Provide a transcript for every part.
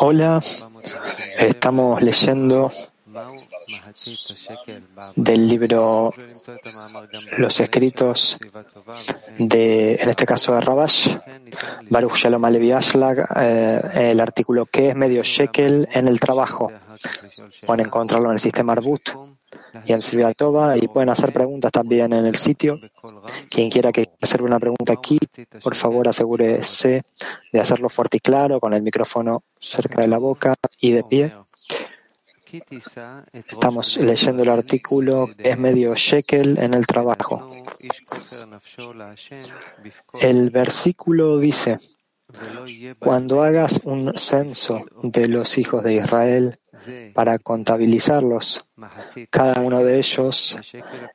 Hola, estamos leyendo del libro Los escritos de, en este caso de Rabash, Baruch Shalom Alevi Ashlag, eh, el artículo que es medio shekel en el trabajo. Pueden encontrarlo en el sistema Arbut y en Toba y pueden hacer preguntas también en el sitio. Quien quiera que hacer una pregunta aquí, por favor asegúrese de hacerlo fuerte y claro con el micrófono cerca de la boca y de pie. Estamos leyendo el artículo es medio shekel en el trabajo. El versículo dice, cuando hagas un censo de los hijos de Israel para contabilizarlos, cada uno de ellos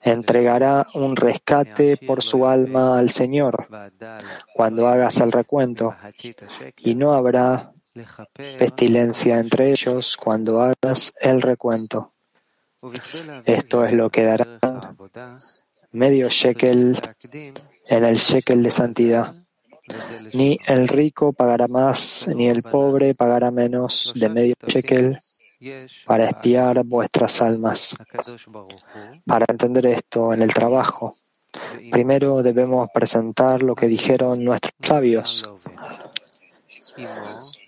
entregará un rescate por su alma al Señor cuando hagas el recuento, y no habrá pestilencia entre ellos cuando hagas el recuento. Esto es lo que dará medio shekel en el shekel de santidad. Ni el rico pagará más, ni el pobre pagará menos de medio shekel para espiar vuestras almas. Para entender esto en el trabajo, primero debemos presentar lo que dijeron nuestros sabios.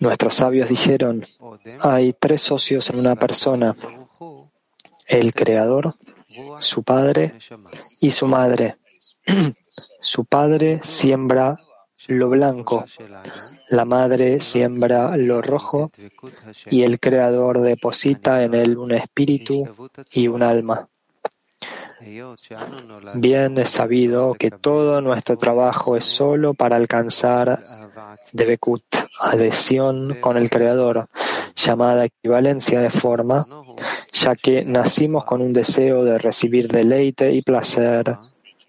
Nuestros sabios dijeron, hay tres socios en una persona, el creador, su padre y su madre. su padre siembra lo blanco, la madre siembra lo rojo y el Creador deposita en él un espíritu y un alma. Bien es sabido que todo nuestro trabajo es solo para alcanzar Debekut, adhesión con el Creador, llamada equivalencia de forma, ya que nacimos con un deseo de recibir deleite y placer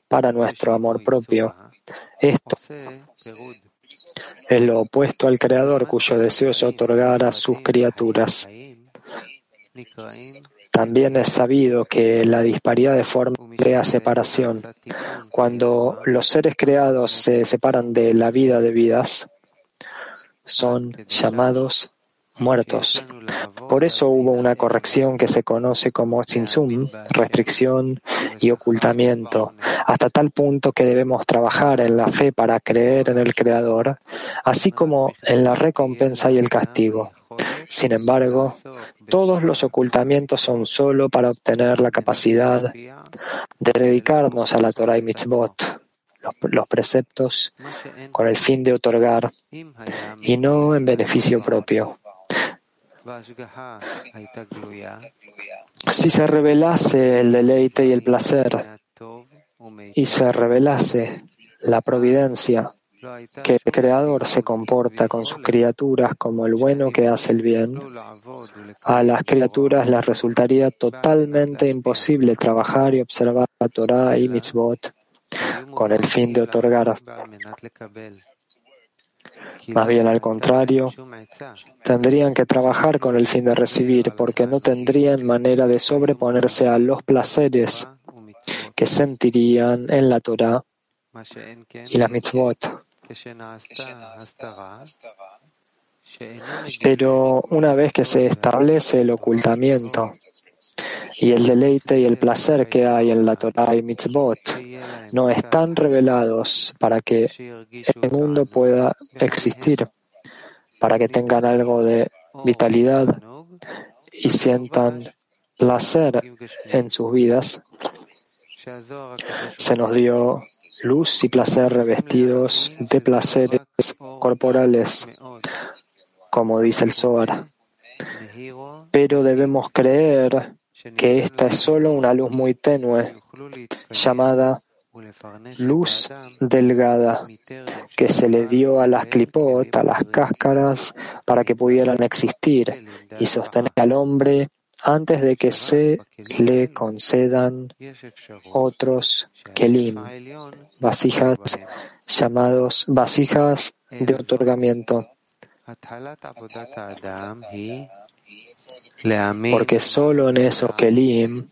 para nuestro amor propio. Esto es lo opuesto al Creador cuyo deseo es otorgar a sus criaturas. También es sabido que la disparidad de forma crea separación. Cuando los seres creados se separan de la vida de vidas, son llamados muertos. Por eso hubo una corrección que se conoce como sinsum, restricción y ocultamiento, hasta tal punto que debemos trabajar en la fe para creer en el Creador, así como en la recompensa y el castigo. Sin embargo, todos los ocultamientos son solo para obtener la capacidad de dedicarnos a la Torah y mitzvot, los, preceptos, con el fin de otorgar y no en beneficio propio. Si se revelase el deleite y el placer y se revelase la providencia, que el Creador se comporta con sus criaturas como el bueno que hace el bien, a las criaturas les resultaría totalmente imposible trabajar y observar la Torah y mitzvot con el fin de otorgar. Más bien al contrario, tendrían que trabajar con el fin de recibir, porque no tendrían manera de sobreponerse a los placeres que sentirían en la Torah y la mitzvot. Pero una vez que se establece el ocultamiento y el deleite y el placer que hay en la Torah y mitzvot no están revelados para que el mundo pueda existir, para que tengan algo de vitalidad y sientan placer en sus vidas, se nos dio luz y placer revestidos de placeres corporales, como dice el Zohar. Pero debemos creer que esta es solo una luz muy tenue, llamada luz delgada, que se le dio a las clipot, a las cáscaras, para que pudieran existir y sostener al hombre antes de que se le concedan otros kelim, vasijas llamados vasijas de otorgamiento. Porque solo en esos kelim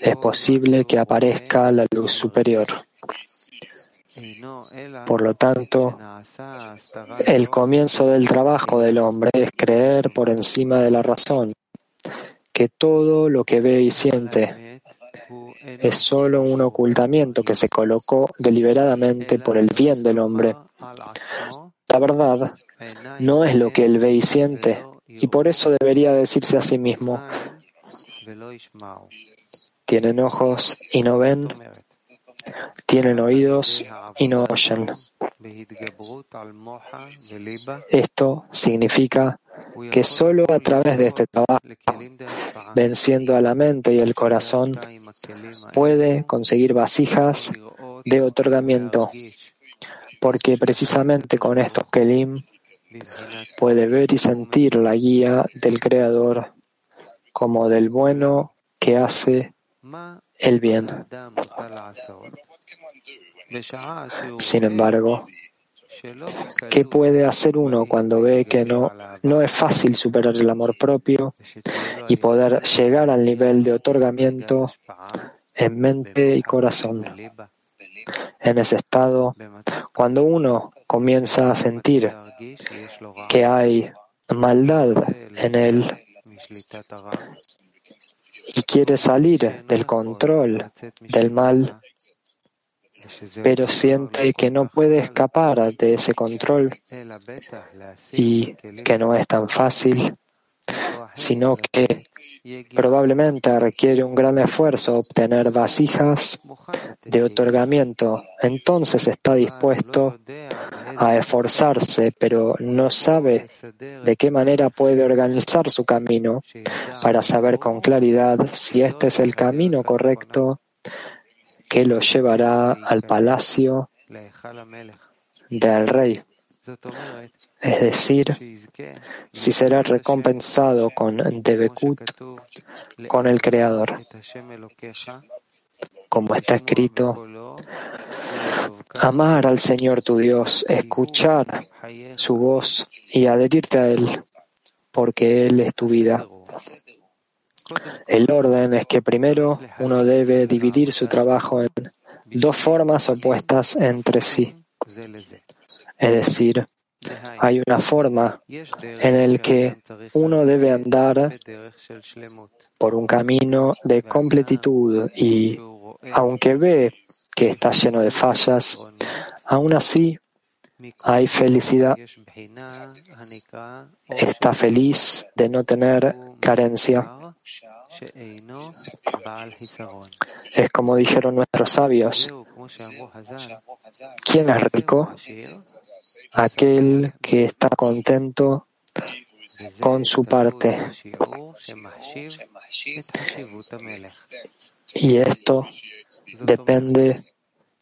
es posible que aparezca la luz superior. Por lo tanto, el comienzo del trabajo del hombre es creer por encima de la razón que todo lo que ve y siente es solo un ocultamiento que se colocó deliberadamente por el bien del hombre. La verdad no es lo que él ve y siente, y por eso debería decirse a sí mismo, tienen ojos y no ven, tienen oídos y no oyen. Esto significa que solo a través de este trabajo, venciendo a la mente y el corazón, puede conseguir vasijas de otorgamiento, porque precisamente con estos kelim puede ver y sentir la guía del Creador como del bueno que hace el bien. Sin embargo, ¿qué puede hacer uno cuando ve que no, no es fácil superar el amor propio y poder llegar al nivel de otorgamiento en mente y corazón? En ese estado, cuando uno comienza a sentir que hay maldad en él y quiere salir del control del mal, pero siente que no puede escapar de ese control y que no es tan fácil, sino que probablemente requiere un gran esfuerzo obtener vasijas de otorgamiento. Entonces está dispuesto a esforzarse, pero no sabe de qué manera puede organizar su camino para saber con claridad si este es el camino correcto que lo llevará al palacio del rey. Es decir, si será recompensado con Debekut, con el Creador. Como está escrito, amar al Señor tu Dios, escuchar su voz y adherirte a Él, porque Él es tu vida. El orden es que primero uno debe dividir su trabajo en dos formas opuestas entre sí. Es decir, hay una forma en la que uno debe andar por un camino de completitud y, aunque ve que está lleno de fallas, aún así hay felicidad. Está feliz de no tener carencia. Es como dijeron nuestros sabios, ¿quién es rico? Aquel que está contento con su parte. Y esto depende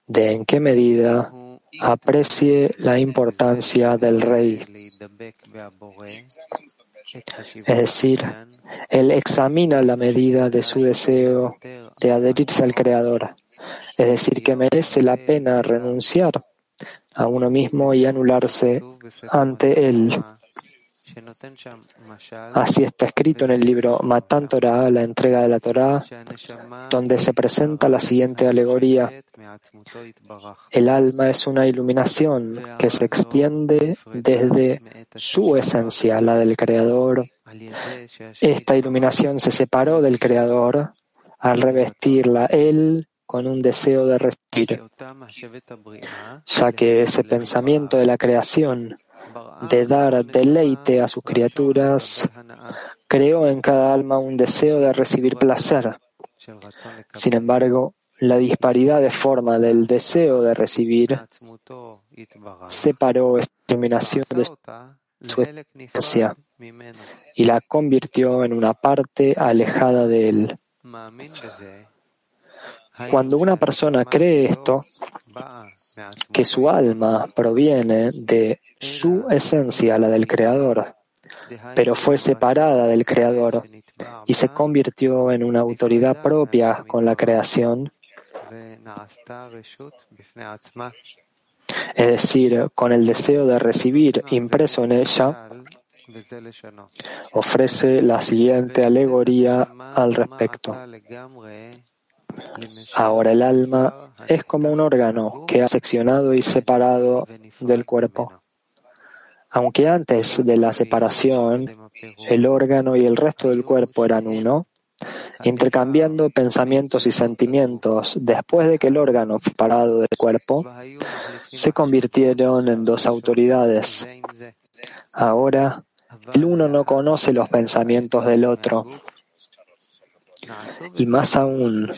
de en qué medida aprecie la importancia del rey. Es decir, él examina la medida de su deseo de adherirse al Creador. Es decir, que merece la pena renunciar a uno mismo y anularse ante él. Así está escrito en el libro Matan Torah, la entrega de la Torah, donde se presenta la siguiente alegoría. El alma es una iluminación que se extiende desde su esencia, la del Creador. Esta iluminación se separó del Creador al revestirla él con un deseo de recibir, ya que ese pensamiento de la creación de dar deleite a sus criaturas, creó en cada alma un deseo de recibir placer. Sin embargo, la disparidad de forma del deseo de recibir separó esta iluminación de su esencia y la convirtió en una parte alejada de él. Cuando una persona cree esto, que su alma proviene de su esencia, la del Creador, pero fue separada del Creador y se convirtió en una autoridad propia con la creación, es decir, con el deseo de recibir impreso en ella, ofrece la siguiente alegoría al respecto. Ahora el alma es como un órgano que ha seccionado y separado del cuerpo. Aunque antes de la separación el órgano y el resto del cuerpo eran uno, intercambiando pensamientos y sentimientos después de que el órgano fue parado del cuerpo, se convirtieron en dos autoridades. Ahora, el uno no conoce los pensamientos del otro. Y más aún,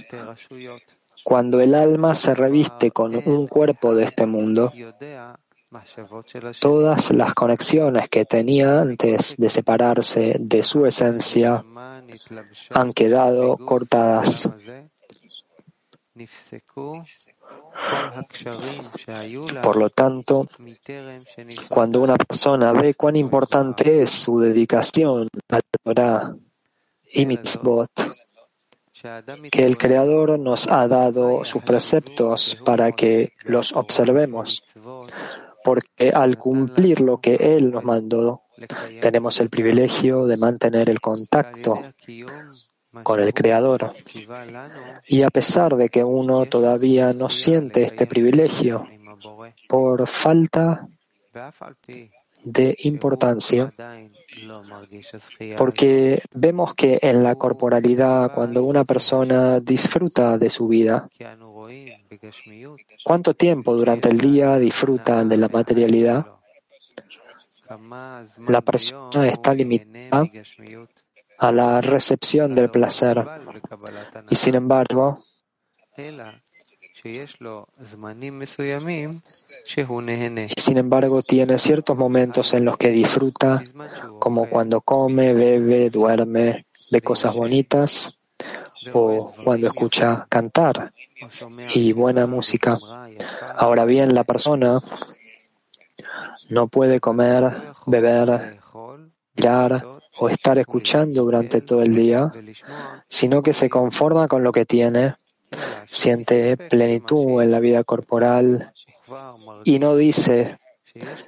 cuando el alma se reviste con un cuerpo de este mundo, todas las conexiones que tenía antes de separarse de su esencia han quedado cortadas. Por lo tanto, cuando una persona ve cuán importante es su dedicación al Torah y mitzvot, que el Creador nos ha dado sus preceptos para que los observemos, porque al cumplir lo que Él nos mandó, tenemos el privilegio de mantener el contacto con el Creador. Y a pesar de que uno todavía no siente este privilegio por falta de importancia, porque vemos que en la corporalidad, cuando una persona disfruta de su vida, ¿cuánto tiempo durante el día disfruta de la materialidad? La persona está limitada a la recepción del placer y sin embargo sin embargo tiene ciertos momentos en los que disfruta, como cuando come, bebe, duerme, ve cosas bonitas o cuando escucha cantar y buena música. Ahora bien, la persona no puede comer, beber, mirar o estar escuchando durante todo el día, sino que se conforma con lo que tiene siente plenitud en la vida corporal y no dice,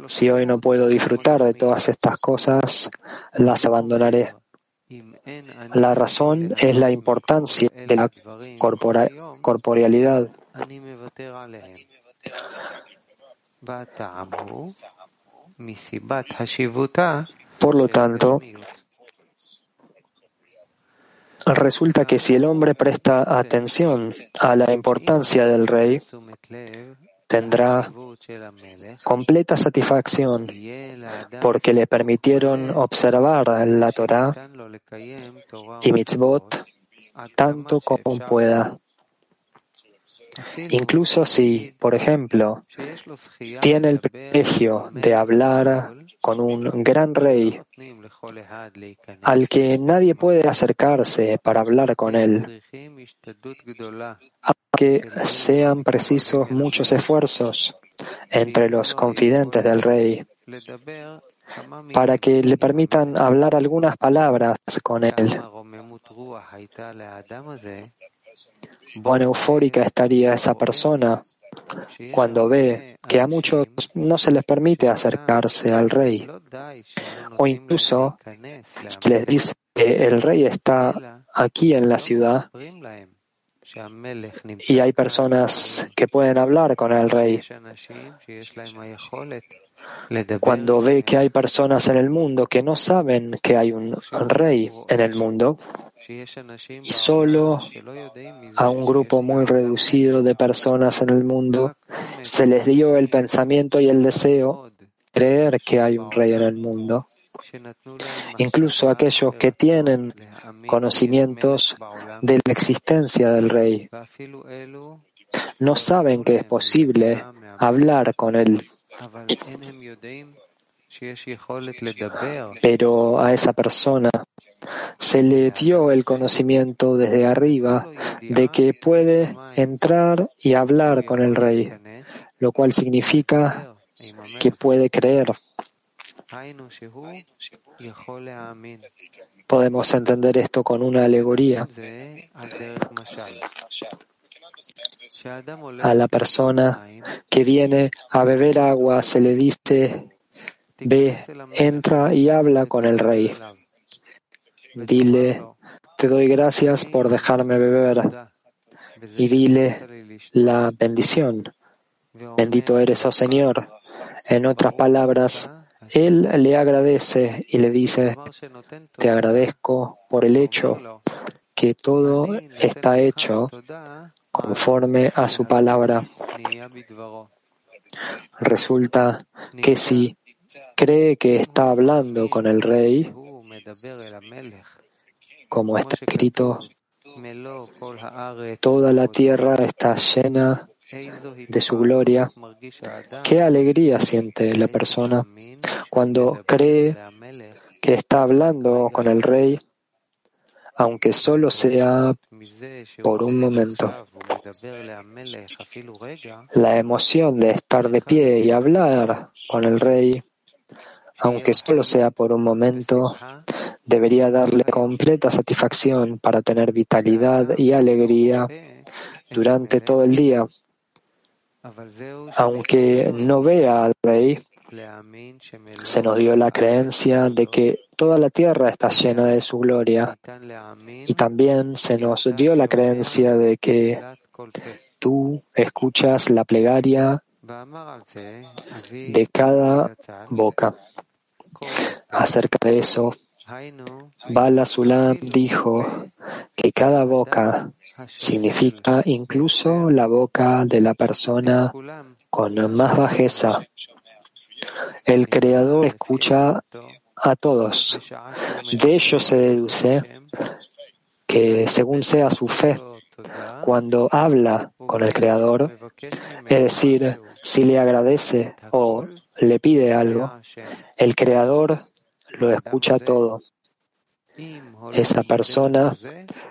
si hoy no puedo disfrutar de todas estas cosas, las abandonaré. La razón es la importancia de la corporealidad. Por lo tanto, Resulta que si el hombre presta atención a la importancia del rey, tendrá completa satisfacción porque le permitieron observar la Torah y mitzvot tanto como pueda. Incluso si, por ejemplo, tiene el privilegio de hablar con un gran rey al que nadie puede acercarse para hablar con él, aunque sean precisos muchos esfuerzos entre los confidentes del rey para que le permitan hablar algunas palabras con él. Cuán eufórica estaría esa persona cuando ve que a muchos no se les permite acercarse al rey, o incluso se les dice que el rey está aquí en la ciudad y hay personas que pueden hablar con el rey. Cuando ve que hay personas en el mundo que no saben que hay un rey en el mundo, y solo a un grupo muy reducido de personas en el mundo se les dio el pensamiento y el deseo creer que hay un rey en el mundo. Incluso aquellos que tienen conocimientos de la existencia del rey no saben que es posible hablar con él. Pero a esa persona se le dio el conocimiento desde arriba de que puede entrar y hablar con el rey, lo cual significa que puede creer. Podemos entender esto con una alegoría. A la persona que viene a beber agua se le dice, ve, entra y habla con el rey. Dile, te doy gracias por dejarme beber. y dile la bendición. Bendito eres, oh Señor. En otras palabras, él le agradece y le dice, te agradezco por el hecho que todo está hecho conforme a su palabra. Resulta que si cree que está hablando con el rey, como está escrito, toda la tierra está llena de su gloria. Qué alegría siente la persona cuando cree que está hablando con el rey, aunque solo sea por un momento. La emoción de estar de pie y hablar con el rey, aunque solo sea por un momento, debería darle completa satisfacción para tener vitalidad y alegría durante todo el día. Aunque no vea al rey, se nos dio la creencia de que toda la tierra está llena de su gloria y también se nos dio la creencia de que tú escuchas la plegaria de cada boca. Acerca de eso, Bala Sulam dijo que cada boca significa incluso la boca de la persona con más bajeza. El Creador escucha a todos. De ello se deduce que según sea su fe, cuando habla con el Creador, es decir, si le agradece o le pide algo, el Creador lo escucha todo. Esa persona,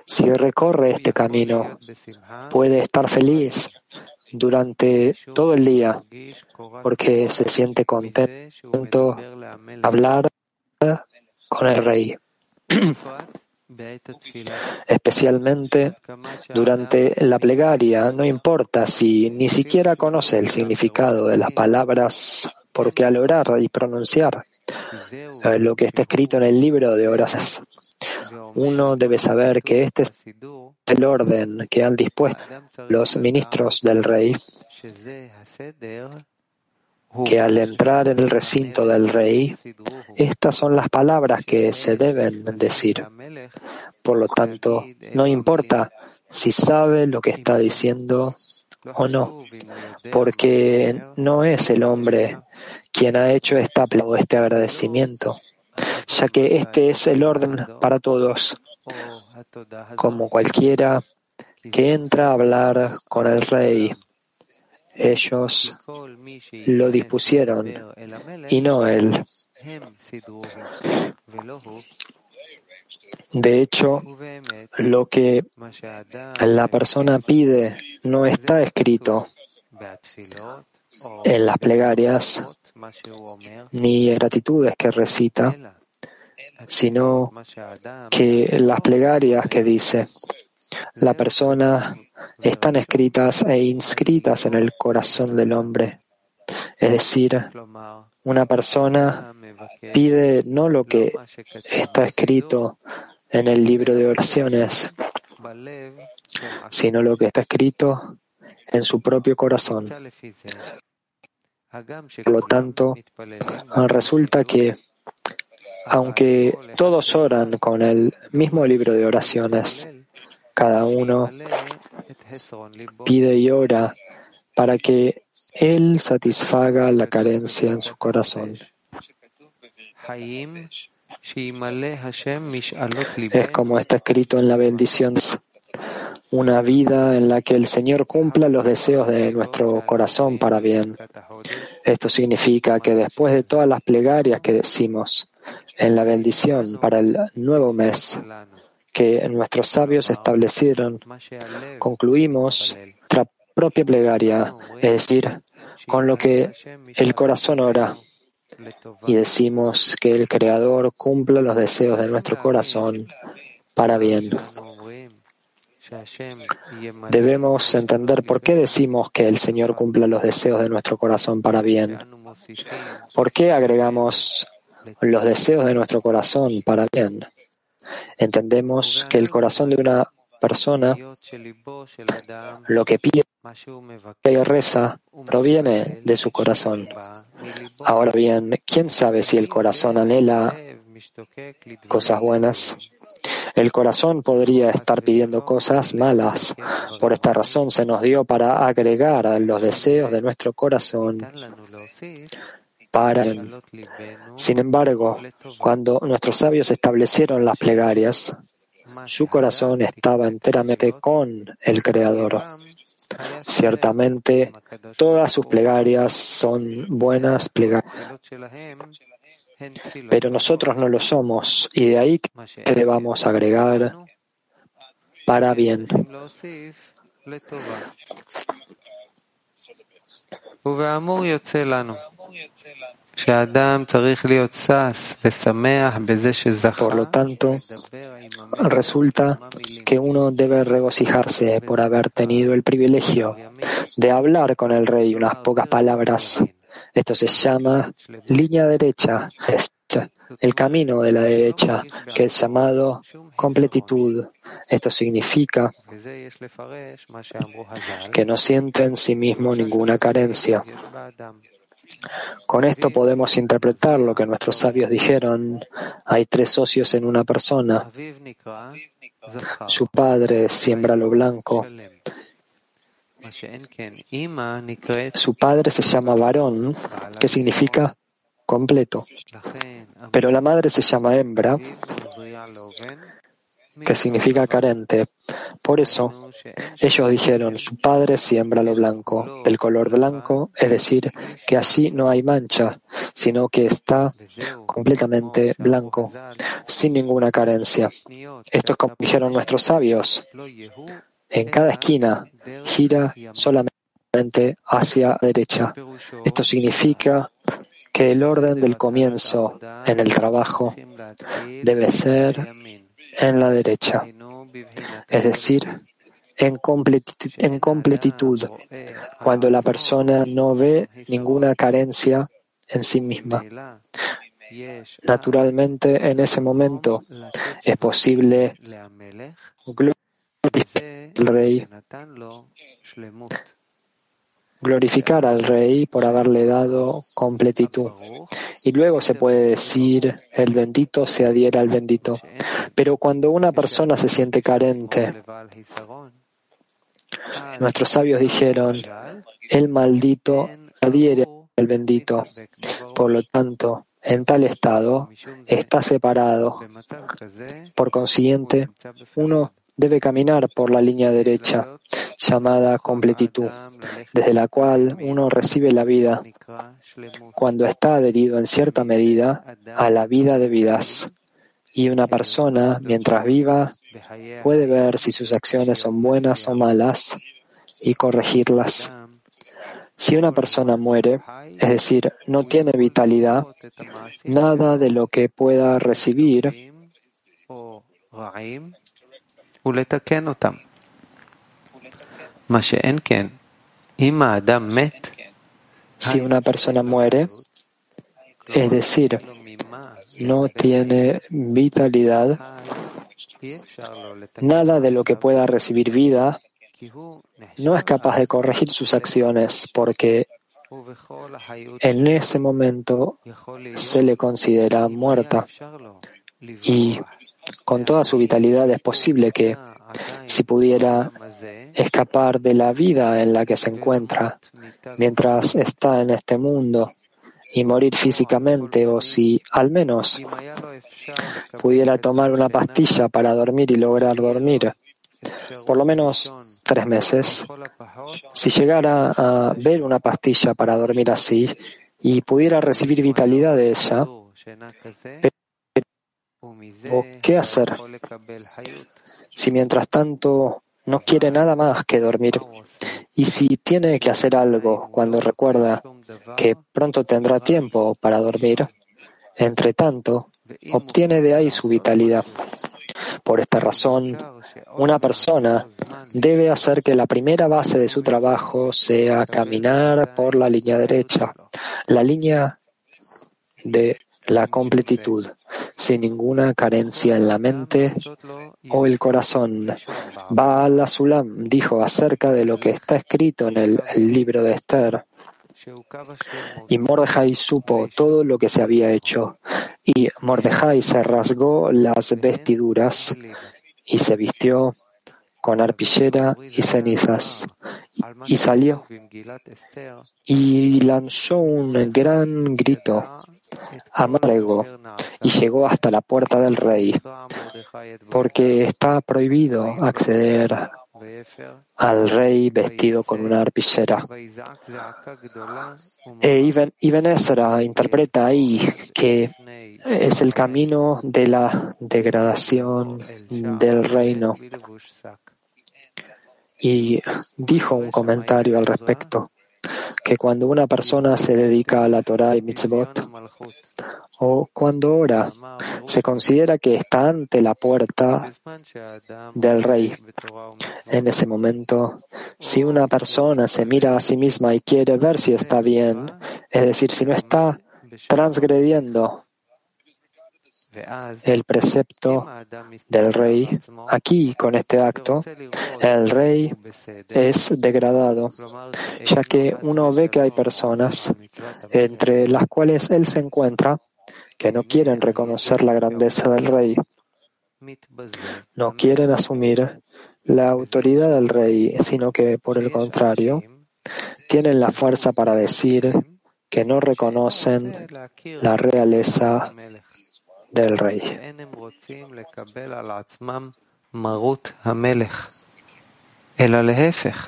si recorre este camino, puede estar feliz durante todo el día porque se siente contento hablar con el rey. Especialmente durante la plegaria, no importa si ni siquiera conoce el significado de las palabras, porque al orar y pronunciar lo que está escrito en el libro de oraciones. Uno debe saber que este es el orden que han dispuesto los ministros del rey, que al entrar en el recinto del rey, estas son las palabras que se deben decir. Por lo tanto, no importa si sabe lo que está diciendo o no, porque no es el hombre quien ha hecho esta, este agradecimiento, ya que este es el orden para todos, como cualquiera que entra a hablar con el rey. Ellos lo dispusieron y no él. De hecho, lo que la persona pide no está escrito en las plegarias ni gratitudes que recita, sino que las plegarias que dice la persona están escritas e inscritas en el corazón del hombre. Es decir, una persona pide no lo que está escrito en el libro de oraciones, sino lo que está escrito en su propio corazón. Por lo tanto, resulta que, aunque todos oran con el mismo libro de oraciones, cada uno pide y ora para que Él satisfaga la carencia en su corazón. Es como está escrito en la bendición una vida en la que el Señor cumpla los deseos de nuestro corazón para bien. Esto significa que después de todas las plegarias que decimos en la bendición para el nuevo mes que nuestros sabios establecieron, concluimos nuestra propia plegaria, es decir, con lo que el corazón ora, y decimos que el Creador cumpla los deseos de nuestro corazón para bien. Debemos entender por qué decimos que el Señor cumpla los deseos de nuestro corazón para bien. ¿Por qué agregamos los deseos de nuestro corazón para bien? Entendemos que el corazón de una persona lo que pide y reza proviene de su corazón. Ahora bien, ¿quién sabe si el corazón anhela cosas buenas? El corazón podría estar pidiendo cosas malas. Por esta razón se nos dio para agregar a los deseos de nuestro corazón para Sin embargo, cuando nuestros sabios establecieron las plegarias, su corazón estaba enteramente con el Creador. Ciertamente, todas sus plegarias son buenas plegarias, pero nosotros no lo somos, y de ahí que debamos agregar para bien. Por lo tanto, resulta que uno debe regocijarse por haber tenido el privilegio de hablar con el rey unas pocas palabras. Esto se llama línea derecha, el camino de la derecha, que es llamado completitud. Esto significa que no siente en sí mismo ninguna carencia. Con esto podemos interpretar lo que nuestros sabios dijeron. Hay tres socios en una persona. Su padre siembra lo blanco. Su padre se llama varón, que significa completo. Pero la madre se llama hembra, que significa carente. Por eso, ellos dijeron, su padre siembra lo blanco, del color blanco, es decir, que allí no hay mancha, sino que está completamente blanco, sin ninguna carencia. Esto es como dijeron nuestros sabios. En cada esquina gira solamente hacia la derecha. Esto significa que el orden del comienzo en el trabajo debe ser en la derecha, es decir, en completitud, cuando la persona no ve ninguna carencia en sí misma. Naturalmente, en ese momento es posible al rey, glorificar al rey por haberle dado completitud. Y luego se puede decir, el bendito se adhiera al bendito. Pero cuando una persona se siente carente, nuestros sabios dijeron, el maldito adhiere al bendito. Por lo tanto, en tal estado está separado. Por consiguiente, uno debe caminar por la línea derecha, llamada completitud, desde la cual uno recibe la vida cuando está adherido en cierta medida a la vida de vidas. Y una persona, mientras viva, puede ver si sus acciones son buenas o malas y corregirlas. Si una persona muere, es decir, no tiene vitalidad, nada de lo que pueda recibir si una persona muere, es decir, no tiene vitalidad, nada de lo que pueda recibir vida no es capaz de corregir sus acciones porque en ese momento se le considera muerta y con toda su vitalidad es posible que si pudiera escapar de la vida en la que se encuentra mientras está en este mundo y morir físicamente o si al menos pudiera tomar una pastilla para dormir y lograr dormir por lo menos tres meses, si llegara a ver una pastilla para dormir así y pudiera recibir vitalidad de ella, ¿qué hacer? Si mientras tanto no quiere nada más que dormir y si tiene que hacer algo cuando recuerda que pronto tendrá tiempo para dormir, entre tanto, obtiene de ahí su vitalidad. Por esta razón, una persona debe hacer que la primera base de su trabajo sea caminar por la línea derecha, la línea de la completitud. sin ninguna carencia en la mente o el corazón. Baal Sulam dijo acerca de lo que está escrito en el, libro de Esther. Y Mordejai supo todo lo que se había hecho, y Mordejai se rasgó las vestiduras y se vistió con arpillera y cenizas, y salió y lanzó un gran grito amargo y llegó hasta la puerta del rey, porque está prohibido acceder al rey vestido con una arpillera. E Ibn Ezra interpreta ahí que es el camino de la degradación del reino y dijo un comentario al respecto, que cuando una persona se dedica a la Torah y mitzvot, o cuando ora, se considera que está ante la puerta del rey. En ese momento, si una persona se mira a sí misma y quiere ver si está bien, es decir, si no está transgrediendo el precepto del rey. Aquí, con este acto, el rey es degradado, ya que uno ve que hay personas entre las cuales él se encuentra que no quieren reconocer la grandeza del rey, no quieren asumir la autoridad del rey, sino que, por el contrario, tienen la fuerza para decir que no reconocen la realeza del rey. אלא להפך,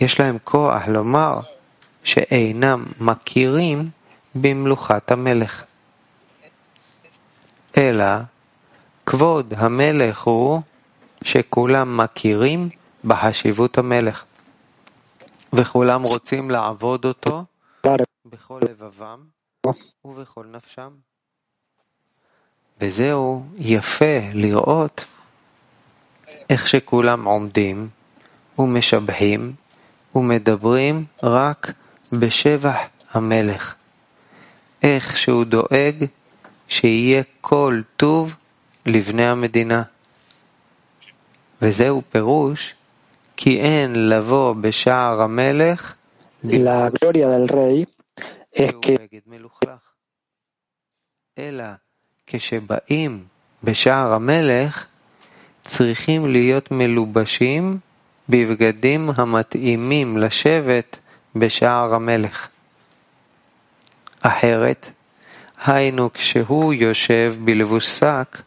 יש להם כוח לומר שאינם מכירים במלוכת המלך. אלא כבוד המלך הוא שכולם מכירים בחשיבות המלך, וכולם רוצים לעבוד אותו בכל לבבם ובכל נפשם. וזהו יפה לראות איך שכולם עומדים ומשבחים ומדברים רק בשבח המלך, איך שהוא דואג שיהיה כל טוב לבני המדינה. וזהו פירוש כי אין לבוא בשער המלך La gloria del rey es que אלא כשבאים בשער המלך, צריכים להיות מלובשים בבגדים המתאימים לשבת בשער המלך. אחרת, היינו כשהוא יושב בלבוש שק,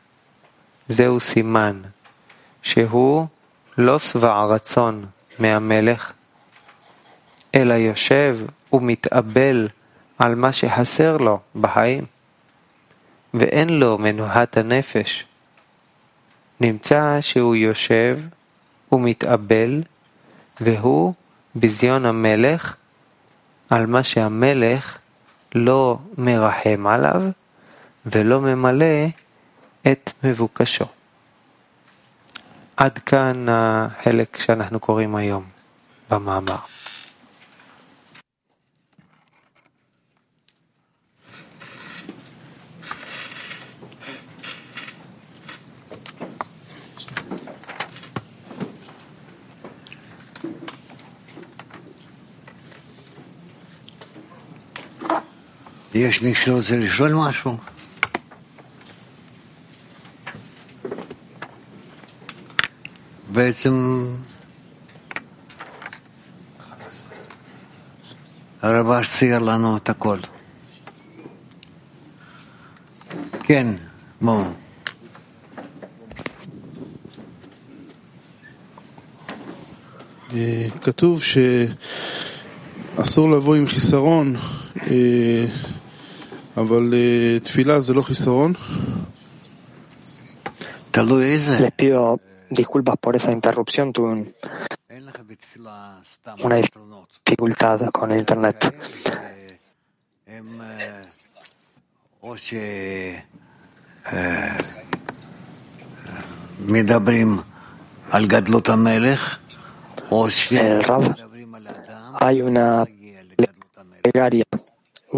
זהו סימן שהוא לא שבע רצון מהמלך, אלא יושב ומתאבל על מה שחסר לו בחיים. ואין לו מנוהת הנפש. נמצא שהוא יושב ומתאבל, והוא ביזיון המלך על מה שהמלך לא מרחם עליו ולא ממלא את מבוקשו. עד כאן החלק שאנחנו קוראים היום במאמר. יש מי שרוצה לשאול משהו? בעצם הרבש צייר לנו את הכל. כן, בואו. כתוב שאסור לבוא עם חיסרון Les pido disculpas por esa interrupción, tuve un, una dificultad con el internet. El Rab, hay una plegaria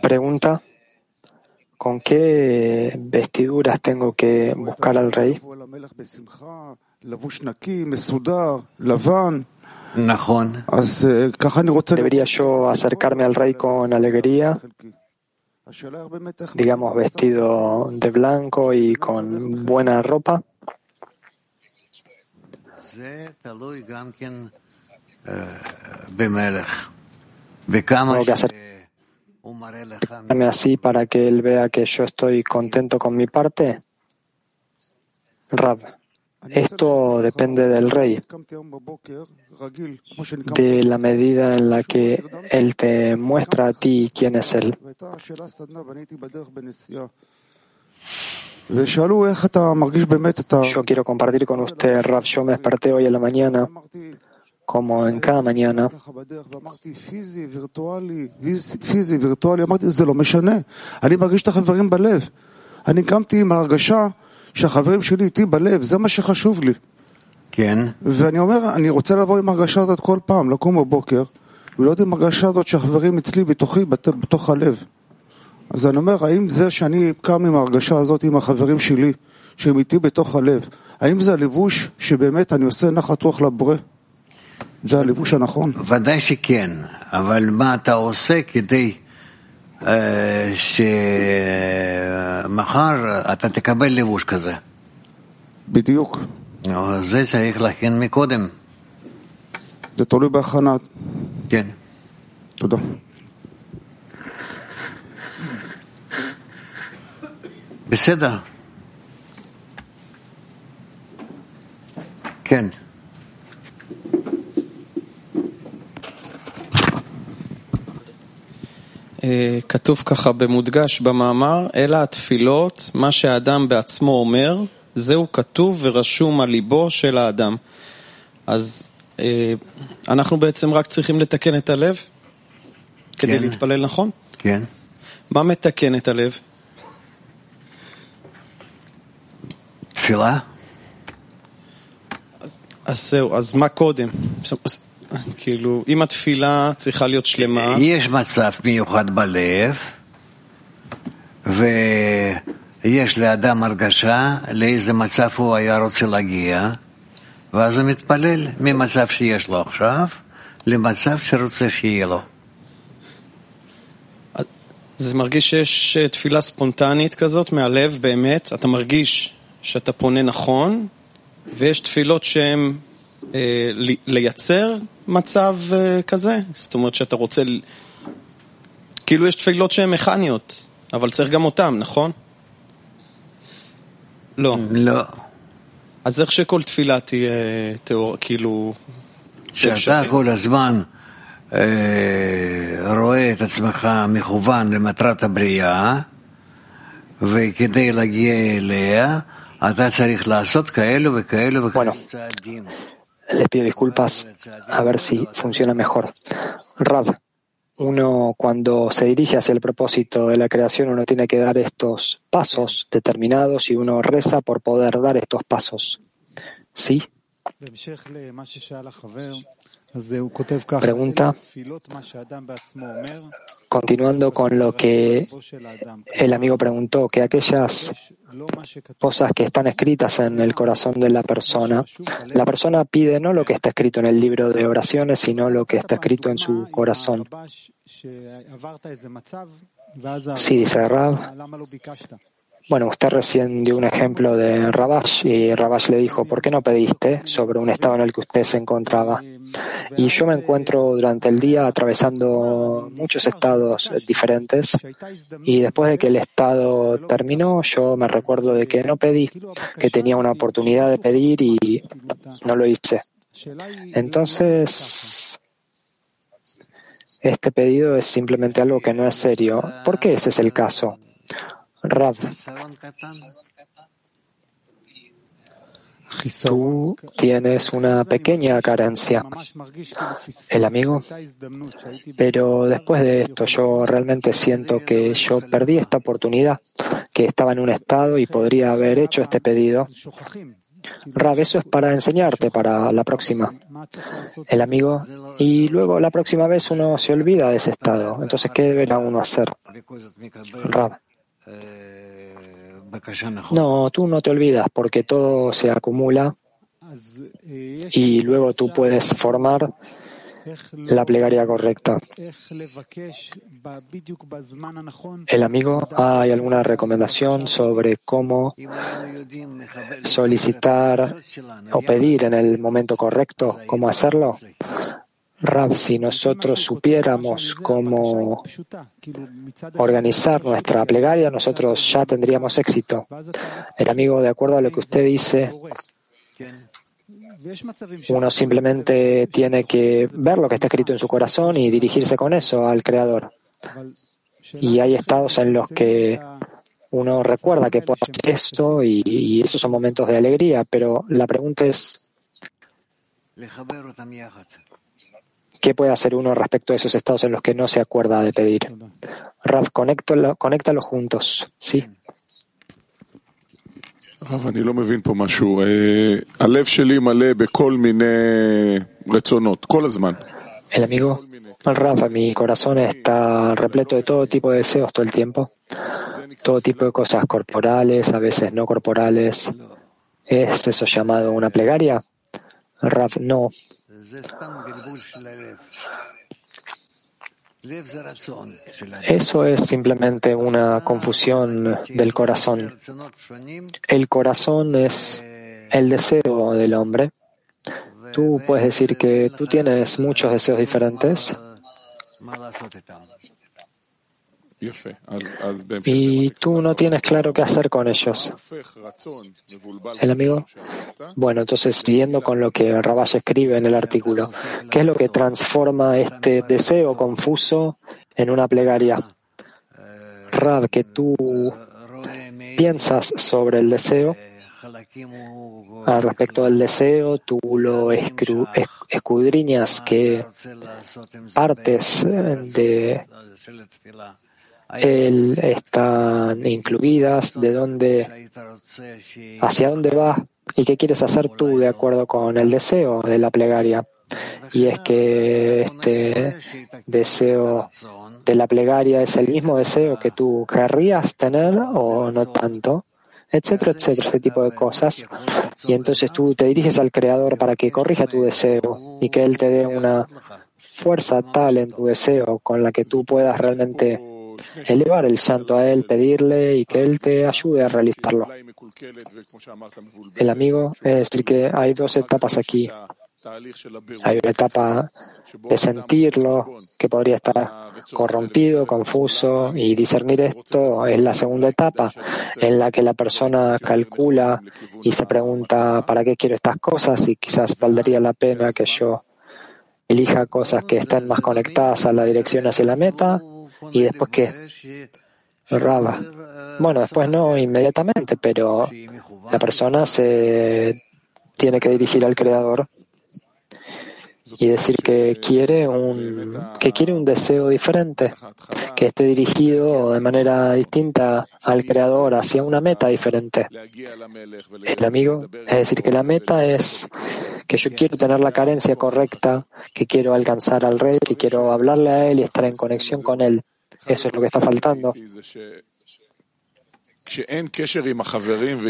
Pregunta, ¿con qué vestiduras tengo que buscar al rey? Debería yo acercarme al rey con alegría, digamos vestido de blanco y con buena ropa. Tengo que acercarme así para que él vea que yo estoy contento con mi parte. Rab, esto depende del rey, de la medida en la que él te muestra a ti quién es él. Yo quiero compartir con usted, Rab, yo me desperté hoy en la mañana. Como en cada mañana, לא שהחברים שלי איתי בלב, זה מה שחשוב לי. כן, ואני אומר, אני רוצה לבוא עם ההרגשה הזאת כל פעם, לקום בבוקר, ולהיות עם ההרגשה הזאת שהחברים אצלי בתוכי, בת- בתוך הלב. אז אני אומר, האם זה שאני קם עם ההרגשה הזאת עם החברים שלי, שהם איתי בתוך הלב, האם זה הלבוש שבאמת אני עושה נחת רוח לבורא? זה הלבוש הנכון? ודאי שכן, אבל מה אתה עושה כדי אה, שמחר אתה תקבל לבוש כזה? בדיוק. זה צריך להכין מקודם, זה תלוי בהכנה. כן. תודה. בסדר. כן. כתוב ככה במודגש במאמר, אלא התפילות, מה שהאדם בעצמו אומר, זהו כתוב ורשום על ליבו של האדם. אז אה, אנחנו בעצם רק צריכים לתקן את הלב כדי כן. להתפלל נכון? כן. מה מתקן את הלב? תפילה? אז זהו, אז מה קודם? כאילו, אם התפילה צריכה להיות שלמה, יש מצב מיוחד בלב, ויש לאדם הרגשה לאיזה מצב הוא היה רוצה להגיע, ואז הוא מתפלל ממצב שיש לו עכשיו למצב שרוצה שיהיה לו. זה מרגיש שיש אה, תפילה ספונטנית כזאת מהלב באמת, אתה מרגיש שאתה פונה נכון, ויש תפילות שהן אה, לי- לייצר מצב אה, כזה, זאת אומרת שאתה רוצה, כאילו יש תפילות שהן מכניות, אבל צריך גם אותן, נכון? לא. לא. אז איך שכל תפילה תהיה תיאור, כאילו... שאתה אפשרי? כל הזמן אה, רואה את עצמך מכוון למטרת הבריאה, וכדי להגיע אליה, אתה צריך לעשות כאלו וכאלו וכאלו Bueno. צעדים. Les pido disculpas a ver si funciona mejor. Rab, uno cuando se dirige hacia el propósito de la creación, uno tiene que dar estos pasos determinados y uno reza por poder dar estos pasos. ¿Sí? Pregunta. Continuando con lo que el amigo preguntó, que aquellas cosas que están escritas en el corazón de la persona. La persona pide no lo que está escrito en el libro de oraciones, sino lo que está escrito en su corazón. Sí, dice Rab. Bueno, usted recién dio un ejemplo de Rabash y Rabash le dijo, ¿por qué no pediste sobre un estado en el que usted se encontraba? Y yo me encuentro durante el día atravesando muchos estados diferentes y después de que el estado terminó, yo me recuerdo de que no pedí, que tenía una oportunidad de pedir y no lo hice. Entonces, este pedido es simplemente algo que no es serio. ¿Por qué ese es el caso? Rab, tú tienes una pequeña carencia, el amigo, pero después de esto yo realmente siento que yo perdí esta oportunidad, que estaba en un estado y podría haber hecho este pedido. Rab, eso es para enseñarte para la próxima, el amigo, y luego la próxima vez uno se olvida de ese estado. Entonces, ¿qué deberá uno hacer? Rab, no, tú no te olvidas porque todo se acumula y luego tú puedes formar la plegaria correcta. El amigo, ¿hay alguna recomendación sobre cómo solicitar o pedir en el momento correcto? ¿Cómo hacerlo? Rab, si nosotros supiéramos cómo organizar nuestra plegaria, nosotros ya tendríamos éxito. El amigo, de acuerdo a lo que usted dice, uno simplemente tiene que ver lo que está escrito en su corazón y dirigirse con eso al Creador. Y hay estados en los que uno recuerda que puede hacer esto y, y esos son momentos de alegría, pero la pregunta es, ¿Qué puede hacer uno respecto a esos estados en los que no se acuerda de pedir? Raf, conéctalo, conéctalos juntos, ¿sí? El amigo, Rafa, mi corazón está repleto de todo tipo de deseos todo el tiempo. Todo tipo de cosas corporales, a veces no corporales. ¿Es eso llamado una plegaria? Raf, no. Eso es simplemente una confusión del corazón. El corazón es el deseo del hombre. Tú puedes decir que tú tienes muchos deseos diferentes. Y tú no tienes claro qué hacer con ellos. El amigo. Bueno, entonces, siguiendo con lo que Rabash escribe en el artículo, ¿qué es lo que transforma este deseo confuso en una plegaria? Rab, que tú piensas sobre el deseo. Al respecto del deseo, tú lo escudriñas que partes de él están incluidas, de dónde, hacia dónde vas y qué quieres hacer tú de acuerdo con el deseo de la plegaria. Y es que este deseo de la plegaria es el mismo deseo que tú querrías tener o no tanto, etcétera, etcétera, este tipo de cosas. Y entonces tú te diriges al Creador para que corrija tu deseo y que Él te dé una fuerza tal en tu deseo con la que tú puedas realmente elevar el santo a Él, pedirle y que Él te ayude a realizarlo. El amigo, es decir, que hay dos etapas aquí. Hay una etapa de sentirlo, que podría estar corrompido, confuso, y discernir esto es la segunda etapa, en la que la persona calcula y se pregunta, ¿para qué quiero estas cosas? Y quizás valdría la pena que yo elija cosas que estén más conectadas a la dirección hacia la meta, ¿Y después qué? Raba. Bueno, después no inmediatamente, pero la persona se tiene que dirigir al Creador y decir que quiere un que quiere un deseo diferente, que esté dirigido de manera distinta al creador hacia una meta diferente. El amigo, es decir, que la meta es que yo quiero tener la carencia correcta, que quiero alcanzar al rey, que quiero hablarle a él y estar en conexión con él. Eso es lo que está faltando.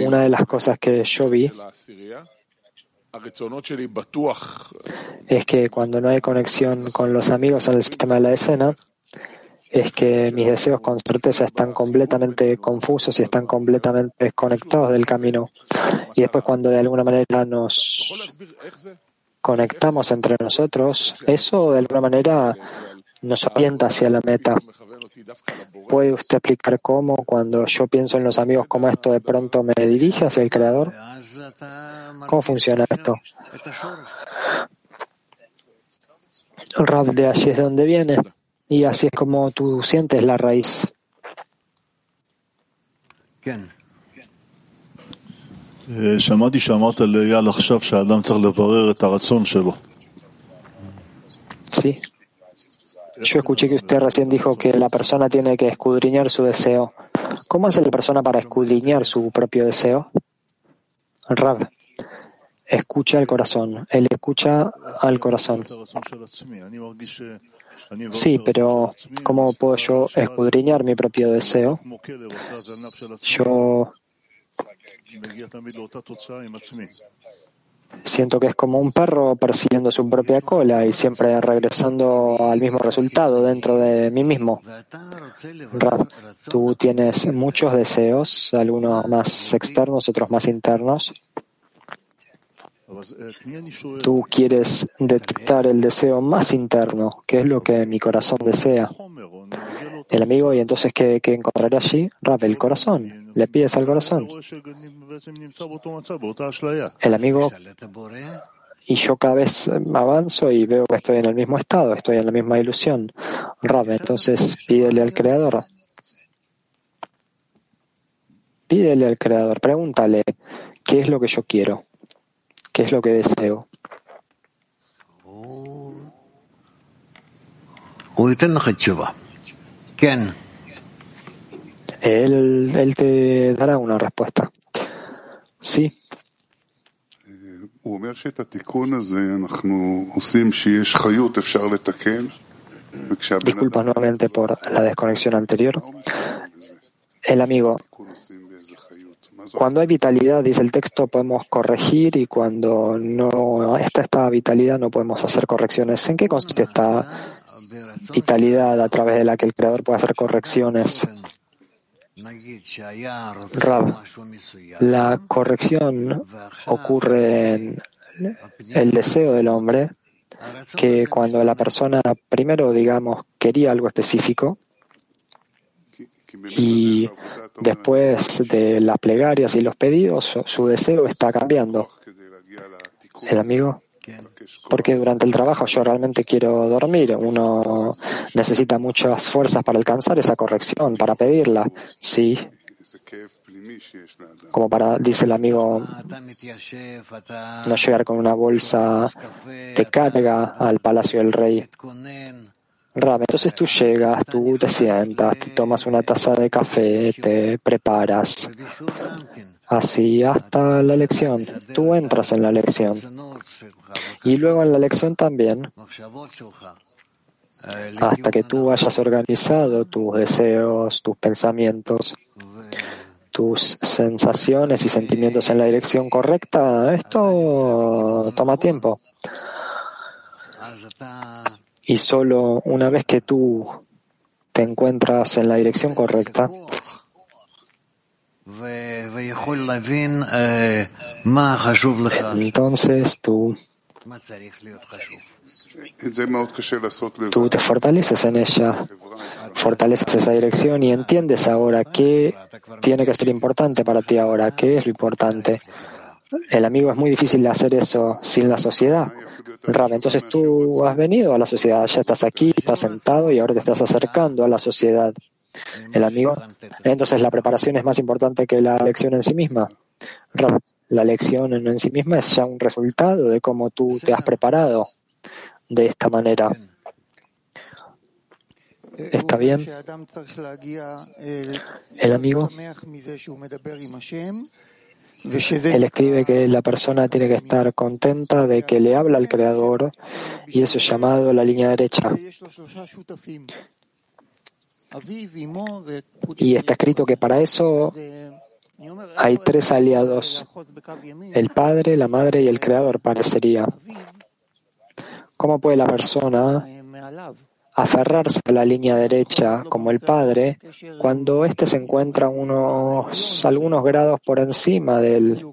Una de las cosas que yo vi es que cuando no hay conexión con los amigos en el sistema de la escena, es que mis deseos con certeza están completamente confusos y están completamente desconectados del camino. Y después cuando de alguna manera nos conectamos entre nosotros, eso de alguna manera nos orienta hacia la meta. ¿Puede usted explicar cómo, cuando yo pienso en los amigos, cómo esto de pronto me dirige hacia el Creador? ¿Cómo funciona esto? El rap de allí es de donde viene y así es como tú sientes la raíz. שמעתי שאמרת לאייל עכשיו שהאדם צריך לברר את הרצון שלו. Sí. yo escuché que usted recién dijo que la persona tiene que escudriñar su deseo. ¿Cómo hace la persona para escudriñar su propio deseo? Rab, escucha el corazón. Él escucha al corazón. Sí, pero ¿cómo puedo yo escudriñar mi propio deseo? Yo siento que es como un perro persiguiendo su propia cola y siempre regresando al mismo resultado dentro de mí mismo. Rab, tú tienes muchos deseos, algunos más externos, otros más internos. Tú quieres detectar el deseo más interno, que es lo que mi corazón desea. El amigo, y entonces, ¿qué, qué encontraré allí? Rab, el corazón. Le pides al corazón. El amigo, y yo cada vez avanzo y veo que estoy en el mismo estado, estoy en la misma ilusión. Rab, entonces pídele al Creador. Pídele al Creador, pregúntale, ¿qué es lo que yo quiero? ¿Qué es lo que deseo? Él, él te dará una respuesta. Sí. Disculpa nuevamente por la desconexión anterior. El amigo, cuando hay vitalidad, dice el texto, podemos corregir y cuando no está esta vitalidad no podemos hacer correcciones. ¿En qué consiste esta vitalidad a través de la que el Creador puede hacer correcciones. Rab, la corrección ocurre en el deseo del hombre, que cuando la persona primero, digamos, quería algo específico, y después de las plegarias y los pedidos, su deseo está cambiando. El amigo porque durante el trabajo yo realmente quiero dormir. Uno necesita muchas fuerzas para alcanzar esa corrección, para pedirla, sí. Como para, dice el amigo, no llegar con una bolsa de carga al palacio del rey. Rab, entonces tú llegas, tú te sientas, te tomas una taza de café, te preparas. Así hasta la lección. Tú entras en la lección. Y luego en la lección también, hasta que tú hayas organizado tus deseos, tus pensamientos, tus sensaciones y sentimientos en la dirección correcta, esto toma tiempo. Y solo una vez que tú te encuentras en la dirección correcta, entonces tú, tú te fortaleces en ella, fortaleces esa dirección y entiendes ahora qué tiene que ser importante para ti ahora, qué es lo importante. El amigo es muy difícil hacer eso sin la sociedad. Entonces tú has venido a la sociedad, ya estás aquí, estás sentado y ahora te estás acercando a la sociedad. El amigo, entonces la preparación es más importante que la lección en sí misma. La lección en en sí misma es ya un resultado de cómo tú te has preparado de esta manera. ¿Está bien? El amigo, él escribe que la persona tiene que estar contenta de que le habla al Creador y eso es llamado la línea derecha. Y está escrito que para eso hay tres aliados, el Padre, la Madre y el Creador parecería. ¿Cómo puede la persona aferrarse a la línea derecha como el Padre cuando éste se encuentra unos algunos grados por encima de él?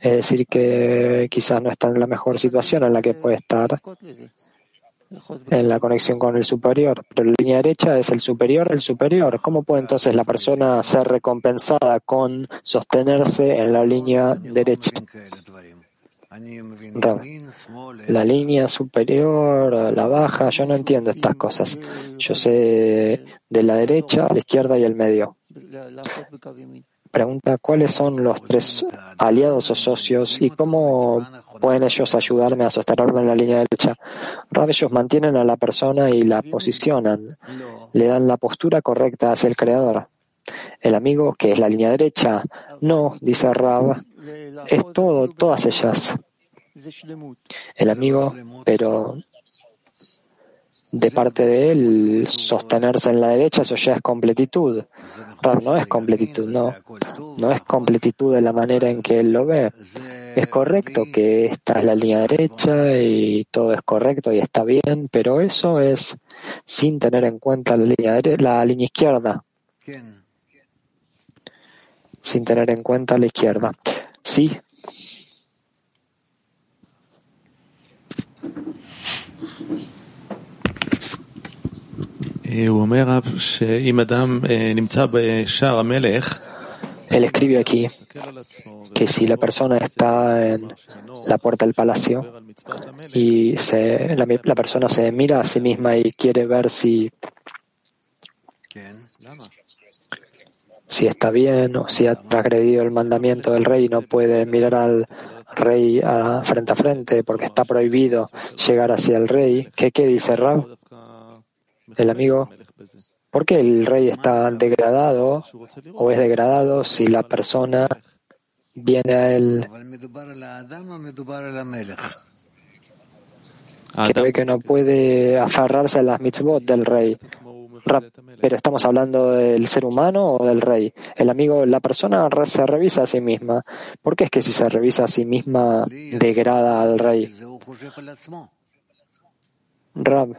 Es decir, que quizás no está en la mejor situación en la que puede estar en la conexión con el superior, pero la línea derecha es el superior del superior. ¿Cómo puede entonces la persona ser recompensada con sostenerse en la línea derecha? La línea superior, la baja, yo no entiendo estas cosas. Yo sé de la derecha, la izquierda y el medio. Pregunta cuáles son los tres aliados o socios y cómo pueden ellos ayudarme a sostenerme en la línea derecha. Rab, ellos mantienen a la persona y la posicionan, le dan la postura correcta hacia el creador. El amigo, que es la línea derecha, no, dice Rab, es todo, todas ellas. El amigo, pero de parte de él, sostenerse en la derecha, eso ya es completitud. No es completitud, no. No es completitud de la manera en que él lo ve. Es correcto que esta es la línea derecha y todo es correcto y está bien, pero eso es sin tener en cuenta la línea, la línea izquierda. Sin tener en cuenta la izquierda. Sí, Él escribe aquí que si la persona está en la puerta del palacio y se, la, persona se mira a sí misma y quiere ver si, si está bien o si ha transgredido el mandamiento del rey, no puede mirar al rey a, frente a frente porque está prohibido llegar hacia el rey. ¿Qué, qué dice Rab? El amigo, ¿por qué el rey está degradado o es degradado si la persona viene a él? Que ve que no puede aferrarse a las mitzvot del rey. Pero estamos hablando del ser humano o del rey. El amigo, la persona se revisa a sí misma. ¿Por qué es que si se revisa a sí misma degrada al rey? Rab,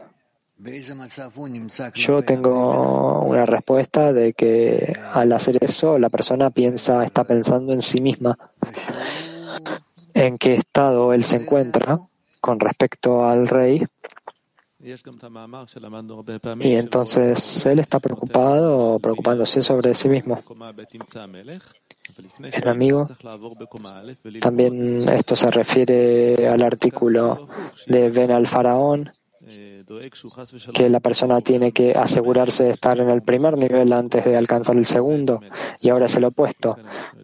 yo tengo una respuesta de que al hacer eso la persona piensa, está pensando en sí misma, en qué estado él se encuentra con respecto al rey. Y entonces él está preocupado, preocupándose sobre sí mismo. El amigo, también esto se refiere al artículo de Ben al Faraón, que la persona tiene que asegurarse de estar en el primer nivel antes de alcanzar el segundo. Y ahora es el opuesto,